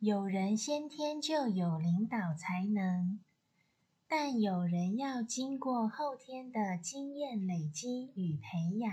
有人先天就有领导才能但有人要经过后天的经验累积与培养